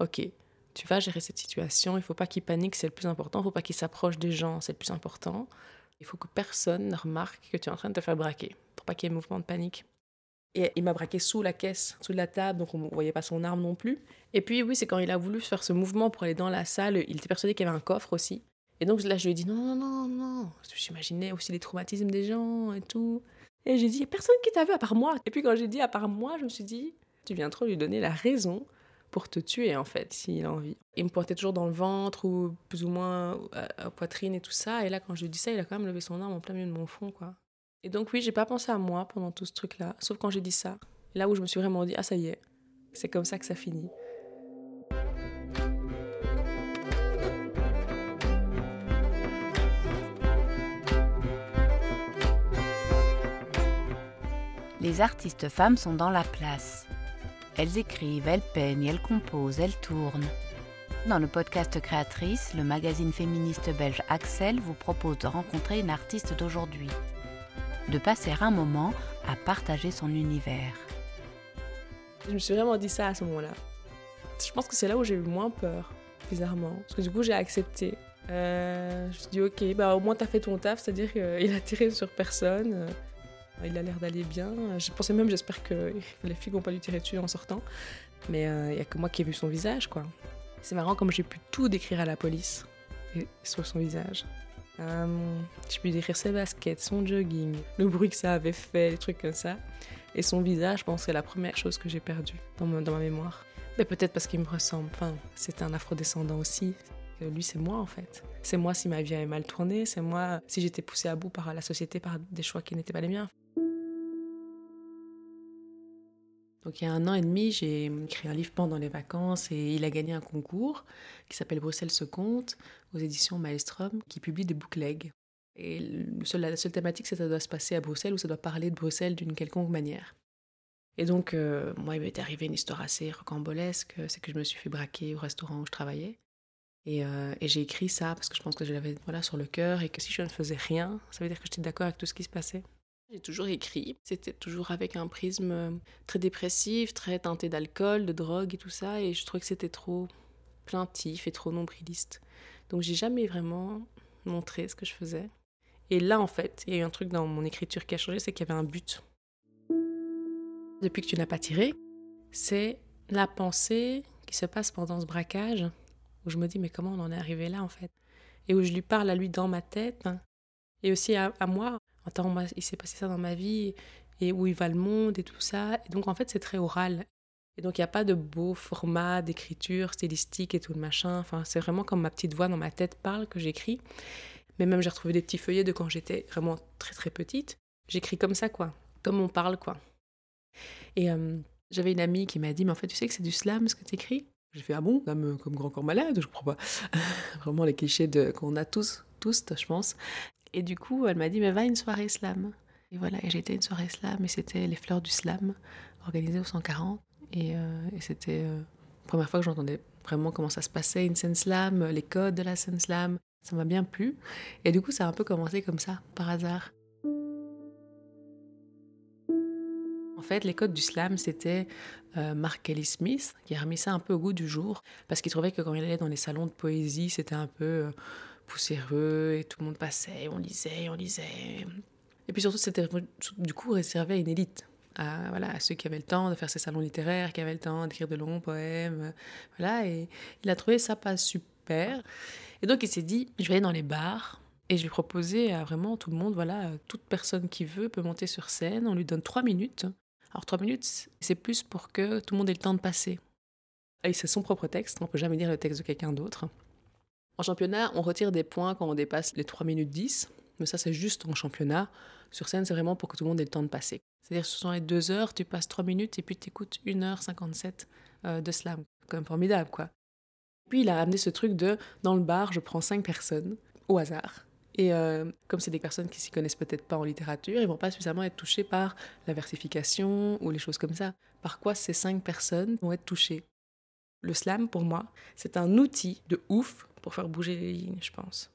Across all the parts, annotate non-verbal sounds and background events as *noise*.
ok, tu vas gérer cette situation, il faut pas qu'il panique, c'est le plus important, il faut pas qu'il s'approche des gens, c'est le plus important. Il faut que personne ne remarque que tu es en train de te faire braquer, pour pas qu'il y ait mouvement de panique. Et il m'a braqué sous la caisse, sous la table, donc on ne voyait pas son arme non plus. Et puis oui, c'est quand il a voulu faire ce mouvement pour aller dans la salle, il était persuadé qu'il y avait un coffre aussi. Et donc là, je lui ai dit non, non, non, non. J'imaginais aussi les traumatismes des gens et tout. Et j'ai dit, il n'y a personne qui t'a vu à part moi. Et puis quand j'ai dit à part moi, je me suis dit, tu viens trop lui donner la raison pour te tuer en fait, s'il a envie. Il me pointait toujours dans le ventre ou plus ou moins à la poitrine et tout ça. Et là, quand je lui dis ça, il a quand même levé son arme en plein milieu de mon front, quoi. Et donc oui, j'ai pas pensé à moi pendant tout ce truc-là, sauf quand j'ai dit ça. Là où je me suis vraiment dit, ah ça y est, c'est comme ça que ça finit. Les artistes femmes sont dans la place. Elles écrivent, elles peignent, elles composent, elles tournent. Dans le podcast Créatrice, le magazine féministe belge Axel vous propose de rencontrer une artiste d'aujourd'hui, de passer un moment à partager son univers. Je me suis vraiment dit ça à ce moment-là. Je pense que c'est là où j'ai eu moins peur, bizarrement. Parce que du coup, j'ai accepté. Euh, je me suis dit, ok, bah, au moins t'as fait ton taf, c'est-à-dire qu'il *laughs* a tiré sur personne. Il a l'air d'aller bien. Je pensais même, j'espère que les filles vont pas lui tirer dessus en sortant. Mais il euh, n'y a que moi qui ai vu son visage, quoi. C'est marrant comme j'ai pu tout décrire à la police et sur son visage. Euh, j'ai pu décrire ses baskets, son jogging, le bruit que ça avait fait, des trucs comme ça. Et son visage, je pense, c'est la première chose que j'ai perdue dans, ma mémoire. Mais peut-être parce qu'il me ressemble. Enfin, c'est un afrodescendant aussi. Lui, c'est moi en fait. C'est moi si ma vie avait mal tourné, c'est moi si j'étais poussée à bout par la société par des choix qui n'étaient pas les miens. Donc il y a un an et demi, j'ai écrit un livre pendant les vacances et il a gagné un concours qui s'appelle Bruxelles se compte aux éditions Maelstrom qui publie des booklegs. Et la seule thématique, c'est que ça doit se passer à Bruxelles ou ça doit parler de Bruxelles d'une quelconque manière. Et donc, euh, moi, il m'est arrivé une histoire assez rocambolesque, c'est que je me suis fait braquer au restaurant où je travaillais. Et, euh, et j'ai écrit ça parce que je pense que je l'avais voilà, sur le cœur et que si je ne faisais rien, ça veut dire que j'étais d'accord avec tout ce qui se passait. J'ai toujours écrit. C'était toujours avec un prisme euh, très dépressif, très teinté d'alcool, de drogue et tout ça. Et je trouvais que c'était trop plaintif et trop nombriliste. Donc j'ai jamais vraiment montré ce que je faisais. Et là, en fait, il y a eu un truc dans mon écriture qui a changé, c'est qu'il y avait un but. Depuis que tu n'as pas tiré, c'est la pensée qui se passe pendant ce braquage, où je me dis, mais comment on en est arrivé là, en fait? Et où je lui parle à lui dans ma tête, et aussi à moi, attends, il s'est passé ça dans ma vie, et où il va le monde, et tout ça. Et donc, en fait, c'est très oral. Et donc, il n'y a pas de beau format d'écriture stylistique et tout le machin. Enfin, c'est vraiment comme ma petite voix dans ma tête parle que j'écris. Mais même, j'ai retrouvé des petits feuillets de quand j'étais vraiment très, très petite. J'écris comme ça, quoi. Comme on parle, quoi. Et euh, j'avais une amie qui m'a dit, mais en fait, tu sais que c'est du slam, ce que tu écris J'ai fait, ah bon comme, grand corps malade, je crois pas. *laughs* vraiment les clichés qu'on a tous, tous, je pense. Et du coup, elle m'a dit, mais va à une soirée slam. Et voilà, et été à une soirée slam, et c'était les fleurs du slam, organisée au 140. Et, euh, et c'était euh, la première fois que j'entendais vraiment comment ça se passait, une scène slam, les codes de la scène slam. Ça m'a bien plu. Et du coup, ça a un peu commencé comme ça, par hasard. Fait, les codes du slam, c'était euh, Mark Kelly Smith qui a remis ça un peu au goût du jour, parce qu'il trouvait que quand il allait dans les salons de poésie, c'était un peu poussiéreux et tout le monde passait, on lisait, on lisait. Et puis surtout, c'était du coup réservé à une élite, à, voilà, à ceux qui avaient le temps de faire ces salons littéraires, qui avaient le temps d'écrire de longs poèmes. Voilà, et il a trouvé ça pas super. Et donc il s'est dit, je vais aller dans les bars et je vais proposer à vraiment tout le monde, voilà, toute personne qui veut peut monter sur scène, on lui donne trois minutes. Alors trois minutes, c'est plus pour que tout le monde ait le temps de passer. Et c'est son propre texte, on peut jamais dire le texte de quelqu'un d'autre. En championnat, on retire des points quand on dépasse les 3 minutes 10, mais ça c'est juste en championnat. Sur scène, c'est vraiment pour que tout le monde ait le temps de passer. C'est-à-dire ce sont les 2 heures, tu passes 3 minutes et puis tu écoutes 1h57 euh, de slam. Quand même formidable, quoi. Puis il a amené ce truc de, dans le bar, je prends 5 personnes au hasard. Et euh, comme c'est des personnes qui s'y connaissent peut-être pas en littérature, ils vont pas suffisamment être touchés par la versification ou les choses comme ça. Par quoi ces 5 personnes vont être touchées? Le slam, pour moi, c'est un outil de ouf pour faire bouger les lignes, je pense.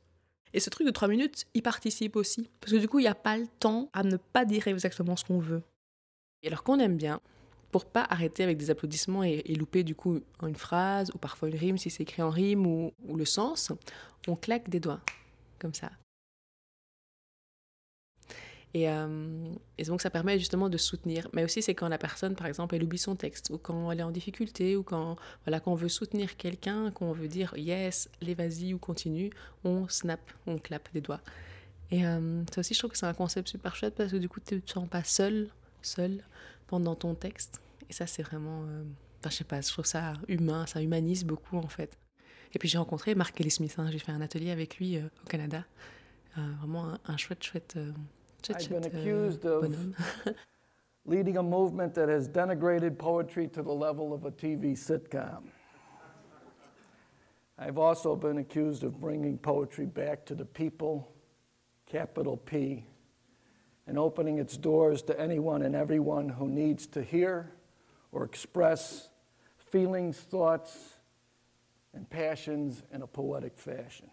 Et ce truc de trois minutes, il participe aussi. Parce que du coup, il n'y a pas le temps à ne pas dire exactement ce qu'on veut. Et alors qu'on aime bien, pour pas arrêter avec des applaudissements et, louper du coup une phrase ou parfois une rime si c'est écrit en rime ou, le sens, on claque des doigts comme ça. Et, euh, et, donc ça permet justement de soutenir. Mais aussi c'est quand la personne, par exemple, elle oublie son texte, ou quand elle est en difficulté, ou quand, voilà, quand on veut soutenir quelqu'un, qu'on veut dire yes, les vas-y ou continue, on snap, on clappe des doigts. Et euh, ça aussi, je trouve que c'est un concept super chouette parce que du coup, tu ne te sens pas seul, seul pendant ton texte. Et ça, c'est vraiment. Euh, enfin, je sais pas, je trouve ça humain, ça humanise beaucoup en fait. Et puis j'ai rencontré Mark Kelly Smith, hein, j'ai fait un atelier avec lui euh, au Canada. Vraiment un, chouette, chouette, chouette, uh, accused of *laughs* leading a movement that has denigrated poetry to the level of a TV sitcom. I've also been accused of bringing poetry back to the people, capital P, and opening its doors to anyone and everyone who needs to hear or express feelings, thoughts, and passions in a poetic fashion.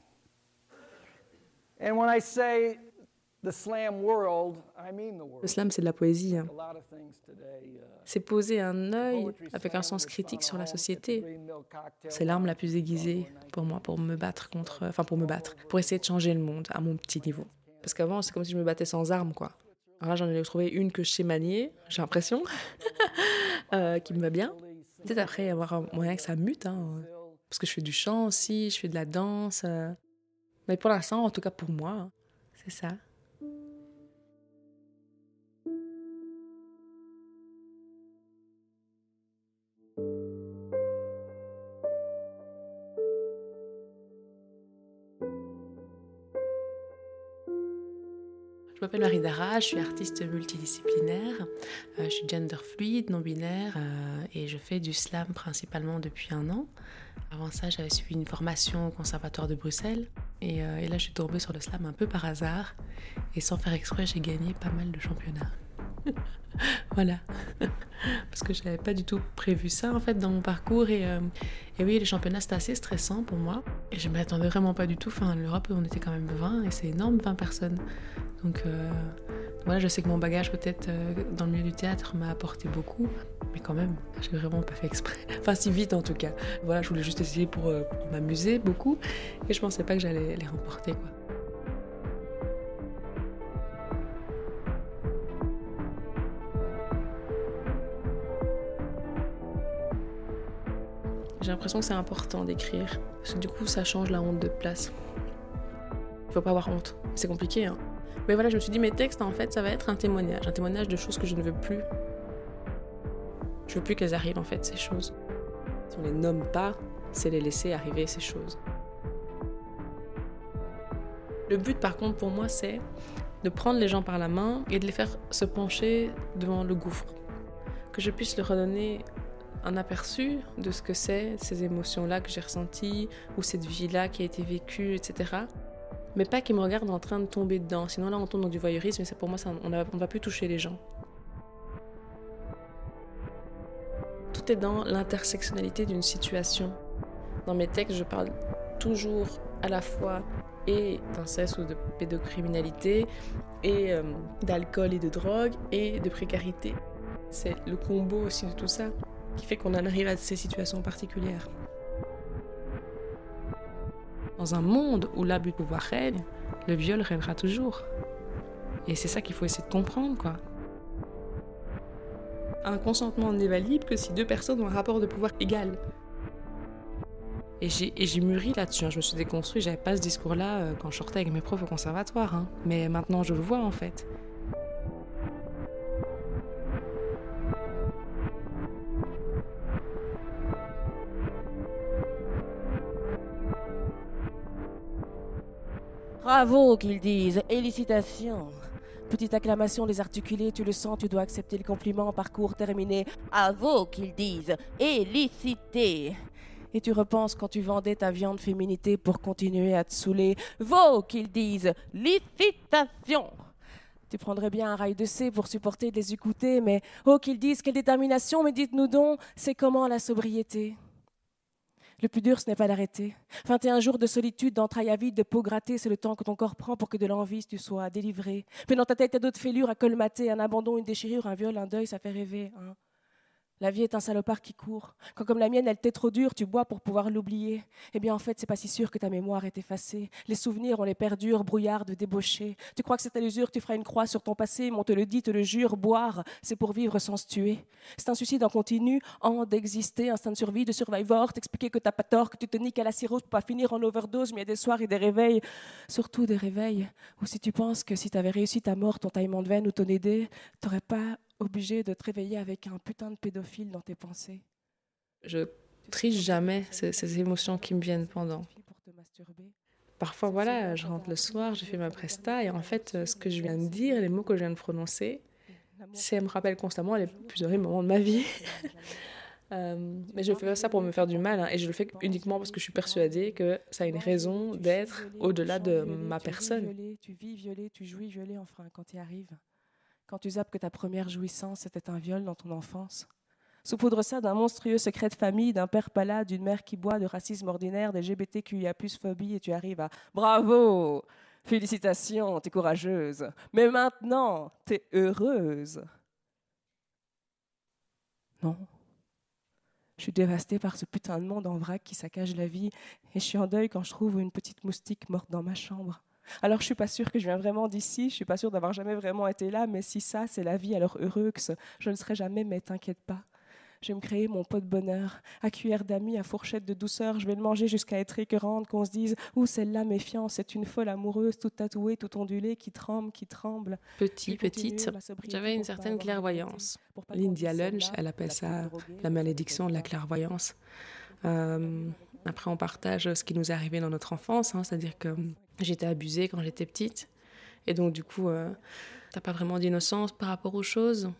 And when I say Le slam, c'est de la poésie. Hein. C'est poser un œil avec un sens critique sur la société. C'est l'arme la plus aiguisée pour moi, pour me battre contre, enfin pour me battre, pour essayer de changer le monde à mon petit niveau. Parce qu'avant, c'est comme si je me battais sans armes, quoi. Alors là, j'en ai trouvé une que je sais manier, j'ai l'impression, *laughs* euh, qui me va bien. Peut-être après avoir un moyen que ça mute, hein, parce que je fais du chant aussi, je fais de la danse. Euh. Mais pour l'instant, en tout cas pour moi, c'est ça. M'appelle Marie Dara, je suis artiste multidisciplinaire, euh, je suis gender fluide, non-binaire euh, et je fais du slam principalement depuis un an. Avant ça, j'avais suivi une formation au Conservatoire de Bruxelles euh, et là, je suis tombée sur le slam un peu par hasard et sans faire exprès, j'ai gagné pas mal de championnats. *laughs* voilà. *laughs* Parce que je n'avais pas du tout prévu ça en fait dans mon parcours. Et, euh, et oui, les championnats c'était assez stressant pour moi. Et je ne m'attendais vraiment pas du tout. Enfin, l'Europe, on était quand même 20 et c'est énorme, 20 personnes. Donc euh, voilà, je sais que mon bagage peut-être euh, dans le milieu du théâtre m'a apporté beaucoup. Mais quand même, j'ai vraiment pas fait exprès. *laughs* Enfin, si vite en tout cas. Voilà, je voulais juste essayer pour, m'amuser beaucoup. Et je pensais pas que j'allais les remporter quoi. J'ai l'impression que c'est important d'écrire. Parce que du coup, ça change la honte de place. Il faut pas avoir honte. C'est compliqué, hein. Mais voilà, je me suis dit, mes textes, en fait, ça va être un témoignage. Un témoignage de choses que je ne veux plus. Je veux plus qu'elles arrivent, en fait, ces choses. Si on les nomme pas, c'est les laisser arriver, ces choses. Le but, par contre, pour moi, c'est de prendre les gens par la main et de les faire se pencher devant le gouffre. Que je puisse leur redonner un aperçu de ce que c'est, ces émotions-là que j'ai ressenties, ou cette vie-là qui a été vécue, etc. Mais pas qu'ils me regardent en train de tomber dedans. Sinon, là, on tombe dans du voyeurisme, et pour moi, ça, on ne va plus toucher les gens. Tout est dans l'intersectionnalité d'une situation. Dans mes textes, je parle toujours à la fois et d'inceste ou de pédocriminalité, et euh, d'alcool et de drogue, et de précarité. C'est le combo aussi de tout ça qui fait qu'on en arrive à ces situations particulières. Dans un monde où l'abus de pouvoir règne, le viol règnera toujours. Et c'est ça qu'il faut essayer de comprendre, quoi. Un consentement n'est valide que si deux personnes ont un rapport de pouvoir égal. Et j'ai mûri là-dessus, hein. je me suis déconstruit, j'avais pas ce discours-là euh, quand je sortais avec mes profs au conservatoire. Hein. Mais maintenant je le vois en fait. Bravo qu'ils disent. Félicitations. Petite acclamation désarticulée, tu le sens, tu dois accepter le compliment. Parcours terminé. Bravo qu'ils disent. Élicité. Et tu repenses quand tu vendais ta viande féminité pour continuer à te saouler. Vaut qu'ils disent. Licitation. Tu prendrais bien un rail de C pour supporter de les écouter, mais oh qu'ils disent quelle détermination, mais dites-nous donc, c'est comment la sobriété? Le plus dur, ce n'est pas d'arrêter. 21 jours de solitude, d'entrailles à de peau grattée, c'est le temps que ton corps prend pour que de l'envie tu sois délivré. Dans ta tête, a d'autres fêlures à colmater, un abandon, une déchirure, un viol, un deuil, ça fait rêver. Hein. La vie est un salopard qui court. Quand comme la mienne, elle t'est trop dure, tu bois pour pouvoir l'oublier. Eh bien, en fait, c'est pas si sûr que ta mémoire est effacée. Les souvenirs, on les perdure, de débauchés. Tu crois que c'est à l'usure, tu feras une croix sur ton passé, mais on te le dit, te le jure, boire, c'est pour vivre sans se tuer. C'est un suicide en continu, en d'exister, instinct de survie, de survivor, t'expliquer que t'as pas tort, que tu te niques à la cirrhose pour pas finir en overdose, mais il y a des soirs et des réveils, surtout des réveils, où si tu penses que si t'avais réussi ta mort, ton taillement de veine ou ton aidé, t'aurais pas obligé de te réveiller avec un putain de pédophile dans tes pensées. Je triche jamais ces, émotions qui me viennent pendant. Parfois, voilà, je rentre le soir, j'ai fait ma presta, et en fait, ce que je viens de dire, les mots que je viens de prononcer, ça me rappelle constamment les plus horribles moments de ma vie. *laughs* Euh, mais je fais ça pour me faire du mal, hein, et je le fais uniquement parce que je suis persuadée que ça a une raison d'être au-delà de ma personne. Tu vis violé, tu jouis violé, enfin, quand tu arrives. Quand tu zappes que ta première jouissance était un viol dans ton enfance. Saupoudre ça d'un monstrueux secret de famille, d'un père palade, d'une mère qui boit, de racisme ordinaire, des GBTQIA+, phobie, et tu arrives à « Bravo Félicitations, t'es courageuse. Mais maintenant, t'es heureuse. » Non. Je suis dévastée par ce putain de monde en vrac qui saccage la vie, et je suis en deuil quand je trouve une petite moustique morte dans ma chambre. Alors je suis pas sûre que je viens vraiment d'ici, je suis pas sûre d'avoir jamais vraiment été là, mais si ça c'est la vie, alors heureux que je ne serai jamais, mais t'inquiète pas. Je vais me créer mon pot de bonheur, à cuillère d'amis, à fourchette de douceur. Je vais le manger jusqu'à être écœurante, qu'on se dise Ouh, celle-là, méfiance, c'est une folle amoureuse, toute tatouée, toute ondulée, qui tremble, qui tremble. Petit, petite, j'avais une certaine clairvoyance. Lydia Lunch, elle appelle ça la malédiction de la clairvoyance. Euh, après, on partage ce qui nous est arrivé dans notre enfance, hein, c'est-à-dire que J'étais abusée quand j'étais petite. Et donc, du coup, euh, t'as pas vraiment d'innocence par rapport aux choses.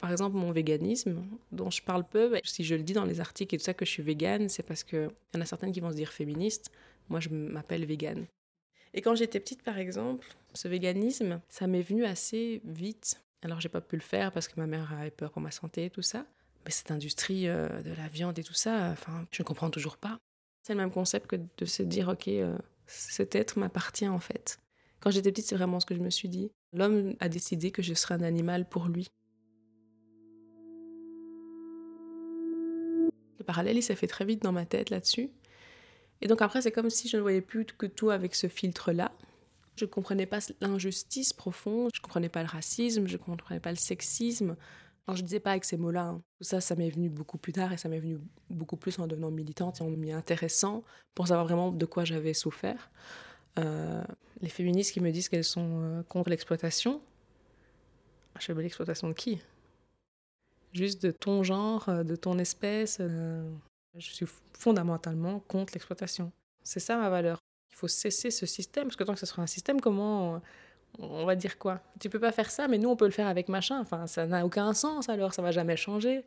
Par exemple, mon véganisme, dont je parle peu, si je le dis dans les articles et tout ça que je suis végane, c'est parce qu'il y en a certaines qui vont se dire féministes. Moi, je m'appelle végane. Et quand j'étais petite, par exemple, ce véganisme, ça m'est venu assez vite. Alors, j'ai pas pu le faire parce que ma mère avait peur pour ma santé et tout ça. Mais cette industrie euh, de la viande et tout ça, enfin, je ne comprends toujours pas. C'est le même concept que de se dire, ok, euh, cet être m'appartient en fait. Quand j'étais petite, c'est vraiment ce que je me suis dit. L'homme a décidé que je serais un animal pour lui. Le parallèle, il s'est fait très vite dans ma tête là-dessus. Et donc après, c'est comme si je ne voyais plus que tout avec ce filtre-là. Je ne comprenais pas l'injustice profonde, je ne comprenais pas le racisme, je ne comprenais pas le sexisme. Alors je disais pas avec ces mots-là. Hein. Tout ça, ça m'est venu beaucoup plus tard et ça m'est venu beaucoup plus en devenant militante et en m'y intéressant pour savoir vraiment de quoi j'avais souffert. Euh, les féministes qui me disent qu'elles sont euh, contre l'exploitation, je fais l'exploitation de qui? Juste de ton genre, euh, de ton espèce. je suis fondamentalement contre l'exploitation. C'est ça ma valeur. Il faut cesser ce système, parce que tant que ce sera un système, comment on va dire quoi? Tu peux pas faire ça, mais nous on peut le faire avec machin. Enfin, ça n'a aucun sens alors, ça va jamais changer.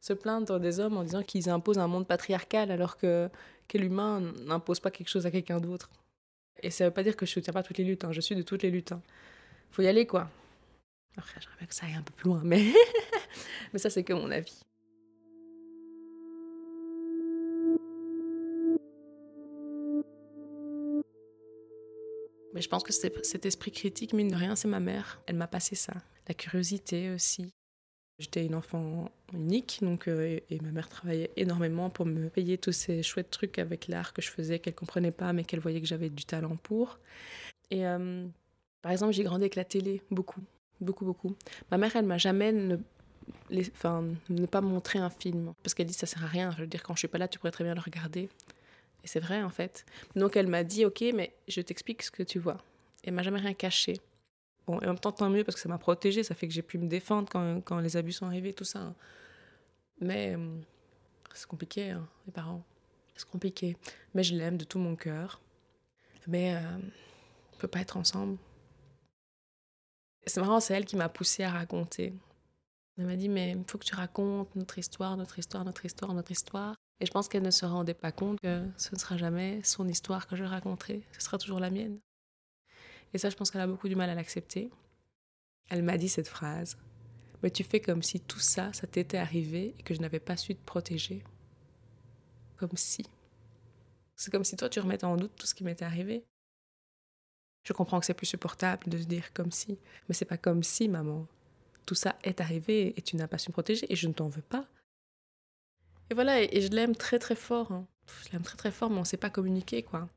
Se plaindre des hommes en disant qu'ils imposent un monde patriarcal alors que, que l'humain n'impose pas quelque chose à quelqu'un d'autre. Et ça veut pas dire que je soutiens pas toutes les luttes, hein. je suis de toutes les luttes. Hein. Faut y aller quoi. Après, j'aimerais bien que ça aille un peu plus loin, mais, *laughs* mais ça c'est que mon avis. Mais je pense que cet esprit critique, mine de rien, c'est ma mère. Elle m'a passé ça. La curiosité aussi. J'étais une enfant unique, donc, euh, et, ma mère travaillait énormément pour me payer tous ces chouettes trucs avec l'art que je faisais, qu'elle comprenait pas, mais qu'elle voyait que j'avais du talent pour. Et euh, par exemple, j'ai grandi avec la télé, beaucoup, beaucoup, beaucoup. Ma mère, elle m'a jamais ne, ne pas montré un film, parce qu'elle dit ça sert à rien. Je veux dire, quand je suis pas là, tu pourrais très bien le regarder. Et c'est vrai, en fait. Donc, elle m'a dit, OK, mais je t'explique ce que tu vois. Et elle m'a jamais rien caché. Bon, et en même temps, tant mieux, parce que ça m'a protégée. Ça fait que j'ai pu me défendre quand, quand, les abus sont arrivés, tout ça. Mais euh, c'est compliqué, hein, les parents. C'est compliqué. Mais je l'aime de tout mon cœur. Mais euh, on peut pas être ensemble. C'est marrant, c'est elle qui m'a poussée à raconter. Elle m'a dit, mais il faut que tu racontes notre histoire, notre histoire, notre histoire, notre histoire. Et je pense qu'elle ne se rendait pas compte que ce ne sera jamais son histoire que je raconterai, ce sera toujours la mienne. Et ça, je pense qu'elle a beaucoup du mal à l'accepter. Elle m'a dit cette phrase Mais tu fais comme si tout ça, ça t'était arrivé et que je n'avais pas su te protéger. Comme si. C'est comme si toi, tu remettais en doute tout ce qui m'était arrivé. Je comprends que c'est plus supportable de se dire comme si, mais c'est pas comme si, maman. tout ça est arrivé et tu n'as pas su me protéger et je ne t'en veux pas. Et voilà, et, je l'aime très très fort. Hein. Je l'aime très très fort, mais on ne sait pas communiquer, quoi.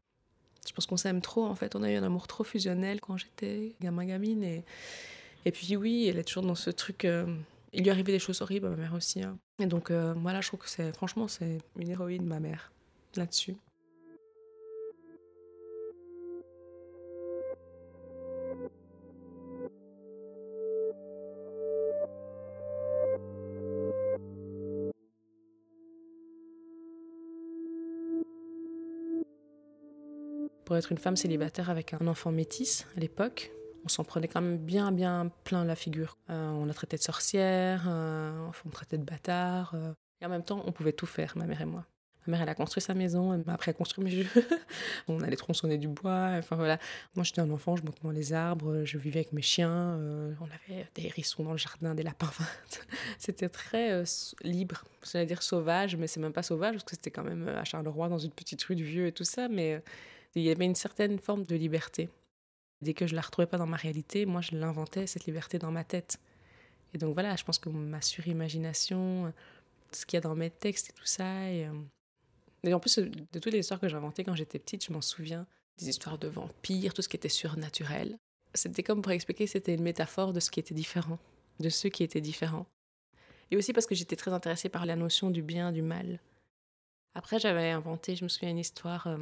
Je pense qu'on s'aime trop, en fait. On a eu un amour trop fusionnel quand j'étais gamin-gamine. Et, et puis oui, elle est toujours dans ce truc... Euh, il lui arrivait des choses horribles à ma mère aussi. Hein. Et donc euh, voilà, je trouve que c'est... Franchement, c'est une héroïne, ma mère, là-dessus. Être une femme célibataire avec un enfant métis à l'époque, on s'en prenait quand même bien, bien plein la figure. Euh, on la traitait de sorcière, euh, on traitait de bâtard. Euh, et en même temps, on pouvait tout faire, ma mère et moi. Ma mère, elle a construit sa maison, elle m'a appris à mes *laughs* jeux. on allait tronçonner du bois, enfin voilà. Moi, j'étais un enfant, je montais dans les arbres, je vivais avec mes chiens, on avait des hérissons dans le jardin, des lapins. *laughs* c'était très libre. J'allais dire sauvage, mais c'est même pas sauvage, parce que c'était quand même à Charleroi, dans une petite rue du Vieux et tout ça, mais il y avait une certaine forme de liberté. Dès que je la retrouvais pas dans ma réalité, moi je l'inventais, cette liberté dans ma tête. Et donc voilà, je pense que ma surimagination, ce qu'il y a dans mes textes et tout ça. Et, euh, en plus, de toutes les histoires que j'inventais quand j'étais petite, je m'en souviens, des histoires de vampires, tout ce qui était surnaturel. C'était comme pour expliquer, c'était une métaphore de ce qui était différent, de ceux qui étaient différents. Et aussi parce que j'étais très intéressée par la notion du bien, du mal. Après, j'avais inventé, je me souviens, une histoire euh,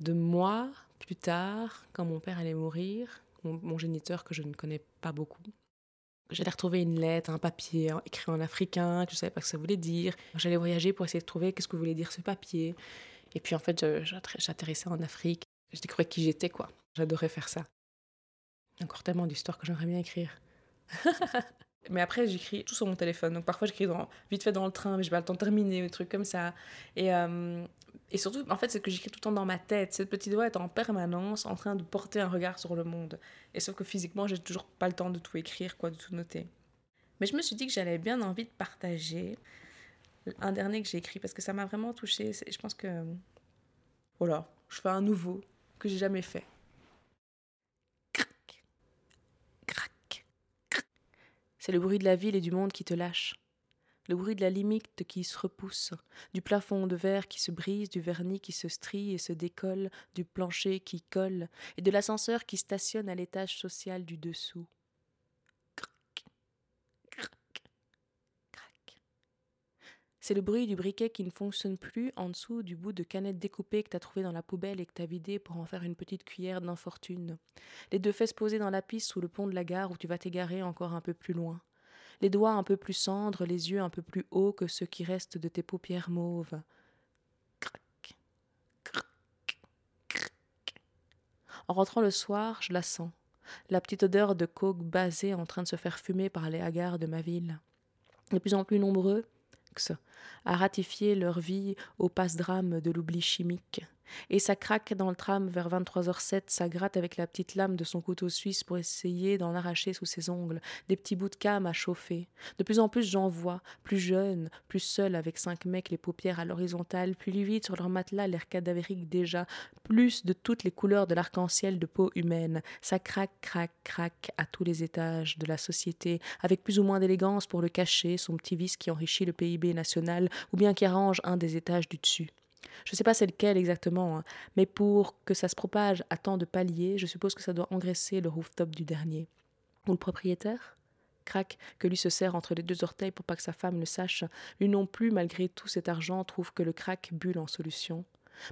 de moi plus tard, quand mon père allait mourir, mon, géniteur que je ne connais pas beaucoup. J'allais retrouver une lettre, un papier écrit en africain, que je ne savais pas ce que ça voulait dire. J'allais voyager pour essayer de trouver qu'est-ce que voulait dire ce papier. Et puis en fait, j'atterrissais en Afrique. Je découvrais qui j'étais, quoi. J'adorais faire ça. Encore tellement d'histoires que j'aimerais bien écrire. *laughs* mais après, j'écris tout sur mon téléphone. Donc parfois, j'écris vite fait dans le train, mais je n'ai pas le temps de terminer, des trucs comme ça. Et, euh, et surtout, en fait, c'est que j'écris tout le temps dans ma tête. Cette petite voix est en permanence en train de porter un regard sur le monde. Et sauf que physiquement, j'ai toujours pas le temps de tout écrire, quoi, de tout noter. Mais je me suis dit que j'avais bien envie de partager un dernier que j'ai écrit parce que ça m'a vraiment touchée. Je pense que. Voilà, je fais un nouveau que j'ai jamais fait. Crac, crac, crac. C'est le bruit de la ville et du monde qui te lâche le bruit de la limite qui se repousse, du plafond de verre qui se brise, du vernis qui se strie et se décolle, du plancher qui colle, et de l'ascenseur qui stationne à l'étage social du dessous. Crac, crac, crac. C'est le bruit du briquet qui ne fonctionne plus en dessous du bout de canette découpée que t'as trouvé dans la poubelle et que t'as vidé pour en faire une petite cuillère d'infortune. Les deux fesses posées dans la piste sous le pont de la gare où tu vas t'égarer encore un peu plus loin les doigts un peu plus cendres, les yeux un peu plus hauts que ceux qui restent de tes paupières mauves. Crac, crac. En rentrant le soir, je la sens, la petite odeur de coke basée en train de se faire fumer par les hagards de ma ville. De plus en plus nombreux, à ratifier leur vie au passe-drame de l'oubli chimique. Et ça craque dans le tram vers 23h07, ça gratte avec la petite lame de son couteau suisse pour essayer d'en arracher sous ses ongles des petits bouts de cam à chauffer. De plus en plus j'en vois, plus jeune, plus seul avec cinq mecs les paupières à l'horizontale, plus livides sur leur matelas, l'air cadavérique déjà, plus de toutes les couleurs de l'arc-en-ciel de peau humaine. Ça craque, craque, craque à tous les étages de la société, avec plus ou moins d'élégance pour le cacher, son petit vice qui enrichit le PIB national, ou bien qui arrange un des étages du dessus. Je ne sais pas c'est lequel exactement, hein, mais pour que ça se propage à tant de paliers, je suppose que ça doit engraisser le rooftop du dernier. Ou le propriétaire? Crac, que lui se serre entre les deux orteils pour pas que sa femme le sache, lui non plus, malgré tout cet argent, trouve que le crack bulle en solution.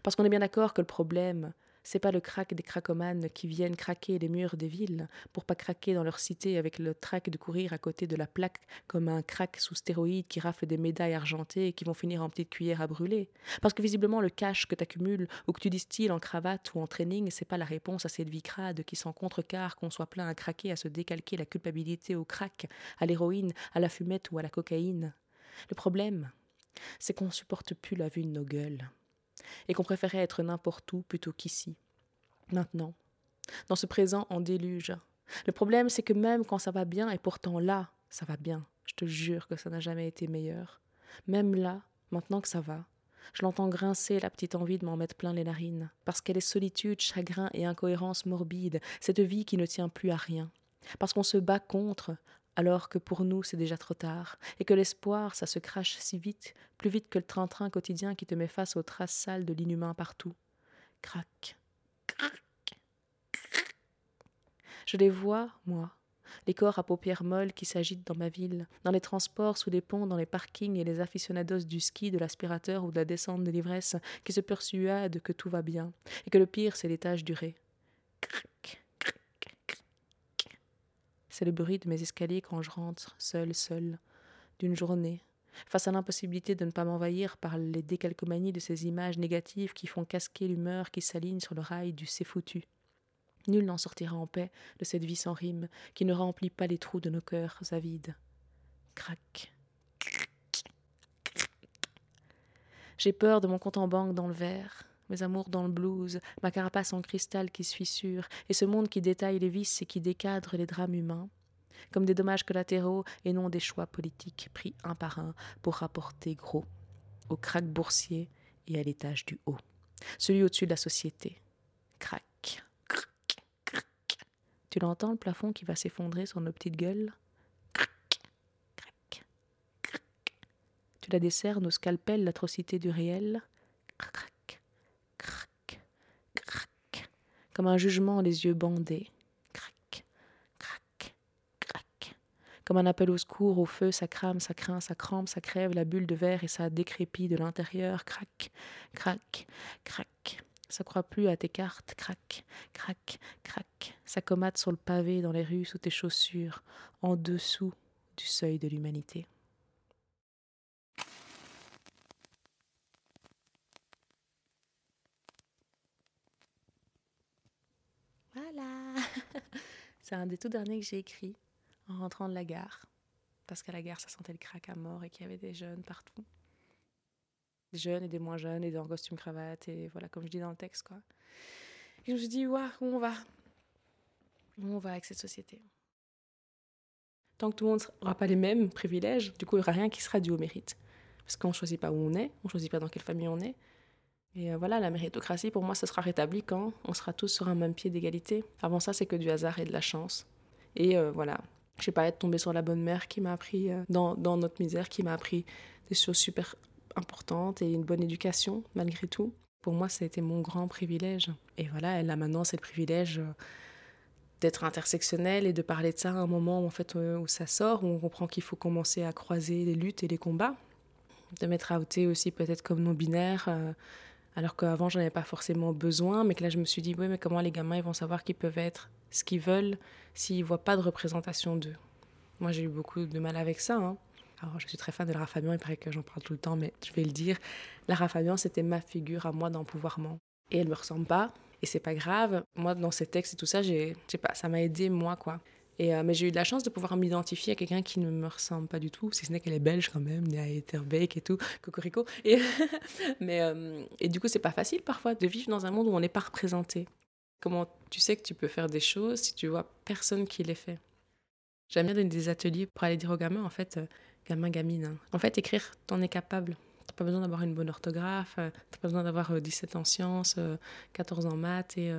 Parce qu'on est bien d'accord que le problème, c'est pas le crack des cracomanes qui viennent craquer les murs des villes pour pas craquer dans leur cité avec le trac de courir à côté de la plaque comme un crack sous stéroïdes qui rafle des médailles argentées et qui vont finir en petites cuillères à brûler. Parce que visiblement le cash que t'accumules ou que tu distilles en cravate ou en training, c'est pas la réponse à cette vie crade qui s'en contrecarre qu'on soit plein à craquer, à se décalquer la culpabilité au crack, à l'héroïne, à la fumette ou à la cocaïne. Le problème, c'est qu'on supporte plus la vue de nos gueules et qu'on préférait être n'importe où plutôt qu'ici. Maintenant, dans ce présent en déluge. Le problème, c'est que même quand ça va bien, et pourtant là, ça va bien, je te jure que ça n'a jamais été meilleur. Même là, maintenant que ça va, je l'entends grincer la petite envie de m'en mettre plein les narines, parce qu'elle est solitude, chagrin et incohérence morbide, cette vie qui ne tient plus à rien. Parce qu'on se bat contre alors que pour nous c'est déjà trop tard, et que l'espoir, ça se crache si vite, plus vite que le train-train quotidien qui te met face aux traces sales de l'inhumain partout. Crac, crac, crac. Je les vois, moi, les corps à paupières molles qui s'agitent dans ma ville, dans les transports, sous les ponts, dans les parkings et les aficionados du ski, de l'aspirateur ou de la descente de l'ivresse, qui se persuadent que tout va bien, et que le pire c'est l'étage duré. Crac, c'est le bruit de mes escaliers quand je rentre, seul, seul, d'une journée, face à l'impossibilité de ne pas m'envahir par les décalcomanies de ces images négatives qui font casquer l'humeur qui s'aligne sur le rail du c'est foutu. Nul n'en sortira en paix de cette vie sans rime qui ne remplit pas les trous de nos cœurs avides. Crac. J'ai peur de mon compte en banque dans le verre mes amours dans le blues, ma carapace en cristal qui se fissure, et ce monde qui détaille les vices et qui décadre les drames humains, comme des dommages collatéraux et non des choix politiques pris un par un pour rapporter gros, au crack boursier et à l'étage du haut, celui au-dessus de la société. Crac, crac, crac. Tu l'entends le plafond qui va s'effondrer sur nos petites gueules? Crac, crac, crac. Tu la desserres nos scalpels l'atrocité du réel? Crac, comme un jugement les yeux bandés. Crac, crac, crac. Comme un appel au secours, au feu, ça crame, ça craint, ça crampe, ça crève la bulle de verre et ça décrépit de l'intérieur. Crac, crac, crac. Ça croit plus à tes cartes. Crac, crac, crac. Ça comate sur le pavé dans les rues sous tes chaussures, en dessous du seuil de l'humanité. *laughs* C'est un des tout derniers que j'ai écrit en rentrant de la gare. Parce qu'à la gare, ça sentait le crack à mort et qu'il y avait des jeunes partout. Des jeunes et des moins jeunes et des en costume cravate et voilà, comme je dis dans le texte, quoi. Et je me suis dit, où on va? Où on va avec cette société? Tant que tout le monde n'aura pas les mêmes privilèges, du coup, il n'y aura rien qui sera dû au mérite. Parce qu'on ne choisit pas où on est, on ne choisit pas dans quelle famille on est. Et euh, voilà, la méritocratie, pour moi, ça sera rétabli quand on sera tous sur un même pied d'égalité. Avant ça, c'est que du hasard et de la chance. Et euh, voilà, je sais pas, être tombée sur la bonne mère qui m'a appris, euh, dans, dans, notre misère, qui m'a appris des choses super importantes et une bonne éducation, malgré tout. Pour moi, ça a été mon grand privilège. Et voilà, elle a maintenant, c'est le privilège d'être intersectionnelle et de parler de ça à un moment en fait, où ça sort, où on comprend qu'il faut commencer à croiser les luttes et les combats. De mettre à ôter aussi peut-être comme non-binaire alors qu'avant j'en avais pas forcément besoin, mais que là je me suis dit, oui, mais comment les gamins ils vont savoir qu'ils peuvent être ce qu'ils veulent s'ils voient pas de représentation d'eux? Moi j'ai eu beaucoup de mal avec ça. Hein. Alors je suis très fan de Lara Fabian, il paraît que j'en parle tout le temps, mais je vais le dire. Lara Fabian c'était ma figure à moi d'empouvoirment. Et elle me ressemble pas, et c'est pas grave. Moi dans ces textes et tout ça, j'ai, sais pas, ça m'a aidé moi quoi. Euh, mais j'ai eu de la chance de pouvoir m'identifier à quelqu'un qui ne me ressemble pas du tout, si ce n'est qu'elle est belge quand même, née à Etterbeek et tout, cocorico. Et, *laughs* mais, euh, et du coup, c'est pas facile parfois de vivre dans un monde où on n'est pas représenté. Comment tu sais que tu peux faire des choses si tu vois personne qui les fait? J'aime bien donner des ateliers pour aller dire aux gamins, en fait, euh, gamin, gamine, hein. en fait, écrire, t'en es capable. T'as pas besoin d'avoir une bonne orthographe, t'as pas besoin d'avoir 17 en sciences, 14 en maths, et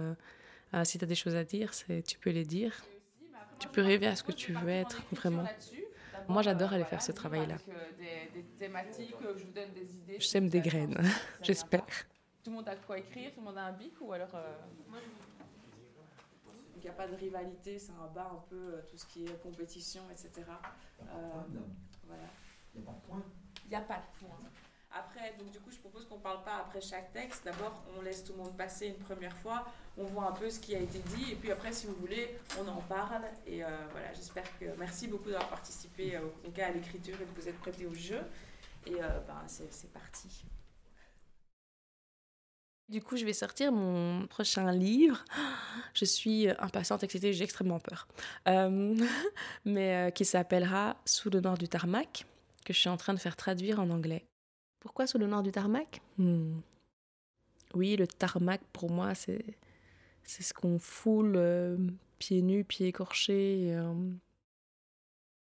si t'as des choses à dire, tu peux les dire. Tu peux rêver à ce que tu veux être, vraiment. Moi, j'adore aller faire ce travail-là. Je sème des graines, *laughs* j'espère. Tout le monde a quoi écrire Tout le monde a un bic ou alors euh, il n'y a pas de rivalité, ça rabat un peu euh, tout ce qui est compétition, etc. Euh, voilà. Il n'y a pas de point. Après, donc du coup, je propose qu'on ne parle pas après chaque texte. D'abord, on laisse tout le monde passer une première fois, on voit un peu ce qui a été dit, et puis après, si vous voulez, on en parle. Et euh, voilà, j'espère que. Merci beaucoup d'avoir participé euh, au cas à l'écriture et de vous être prêté au jeu. Et euh, ben, c'est parti. Du coup, je vais sortir mon prochain livre. Je suis impatiente, etc. J'ai extrêmement peur. *laughs* mais qui s'appellera Sous le nord du tarmac, que je suis en train de faire traduire en anglais. Pourquoi sous le nord du tarmac? Hmm. Oui, le tarmac, pour moi, c'est, c'est ce qu'on foule euh, pieds nus, pieds écorchés. Et, euh,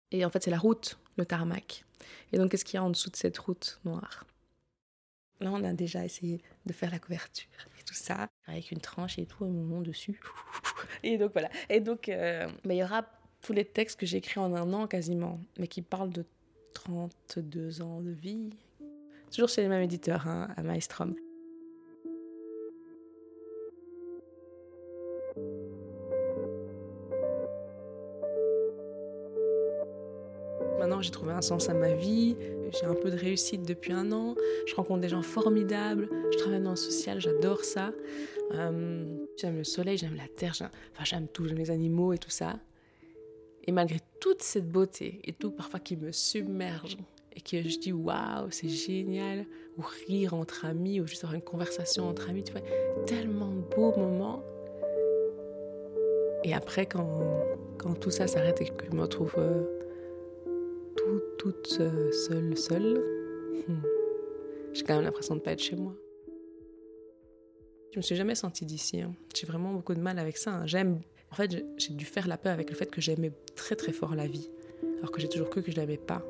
et en fait, c'est la route, le tarmac. Et donc, qu'est-ce qu'il y a en dessous de cette route noire? Là, on a déjà essayé de faire la couverture et tout ça, avec une tranche et tout, un moment dessus. *laughs* Et donc, voilà. Et donc, euh, bah, il y aura tous les textes que j'ai écrits en un an quasiment, mais qui parlent de 32 ans de vie. Toujours chez les mêmes éditeurs, hein, à Maestrom. Maintenant, j'ai trouvé un sens à ma vie. J'ai un peu de réussite depuis un an. Je rencontre des gens formidables. Je travaille dans le social, j'adore ça. Euh, j'aime le soleil, j'aime la terre, j'aime, enfin, j'aime tout, j'aime les animaux et tout ça. Et malgré toute cette beauté et tout parfois qui me submerge et que je dis waouh, c'est génial, ou rire entre amis, ou juste avoir une conversation entre amis, tu vois, tellement beau moment. Et après, quand, quand tout ça s'arrête et que je me retrouve euh, tout, toute euh, seule, seule, hmm, j'ai quand même l'impression de ne pas être chez moi. Je me suis jamais sentie d'ici. Hein. J'ai vraiment beaucoup de mal avec ça. Hein. J'aime. En fait, j'ai dû faire la paix avec le fait que j'aimais très très fort la vie, alors que j'ai toujours cru que je l'aimais pas.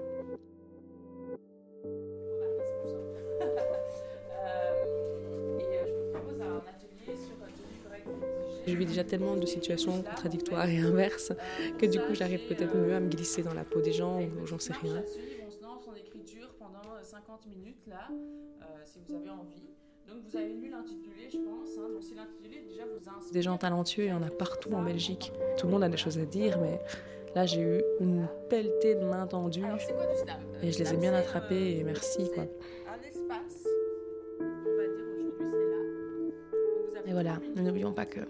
Je vis déjà tellement de situations contradictoires et inverses que du coup j'arrive peut-être mieux à me glisser dans la peau des gens ou j'en sais rien. On se lance en écriture pendant 50 minutes là, euh, si vous avez envie. Donc vous avez lu l'intitulé, je pense. Hein. Donc si l'intitulé déjà vous inspire. Des gens talentueux, il y en a partout en Belgique. Tout le monde a des choses à dire, mais là j'ai eu une pelletée de mains tendues. Alors c'est quoi du slam Et je les ai bien attrapées et merci quoi. Un espace, on va dire aujourd'hui c'est là. où vous avez- Et voilà, n'oublions pas que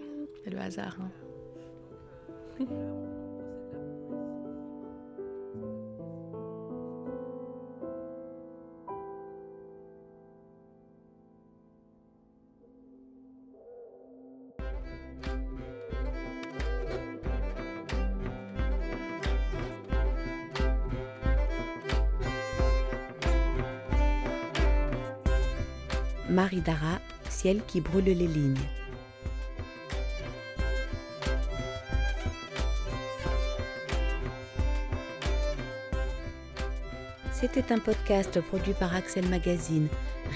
le hasard. hein. Marie Dara, Ciel qui brûle les lignes. C'était un podcast produit par Axel Magazine,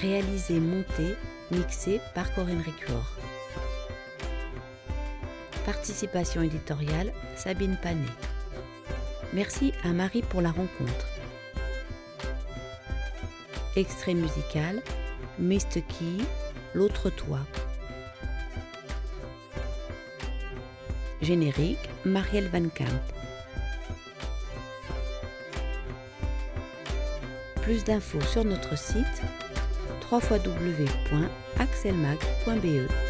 réalisé, monté, mixé par Corinne Ricuor. Participation éditoriale, Sabine Panet. Merci à Marie pour la rencontre. Extrait musical, Mr. Key, L'autre toit. Générique, Marielle Van Camp. Plus d'infos sur notre site www.axelmag.be.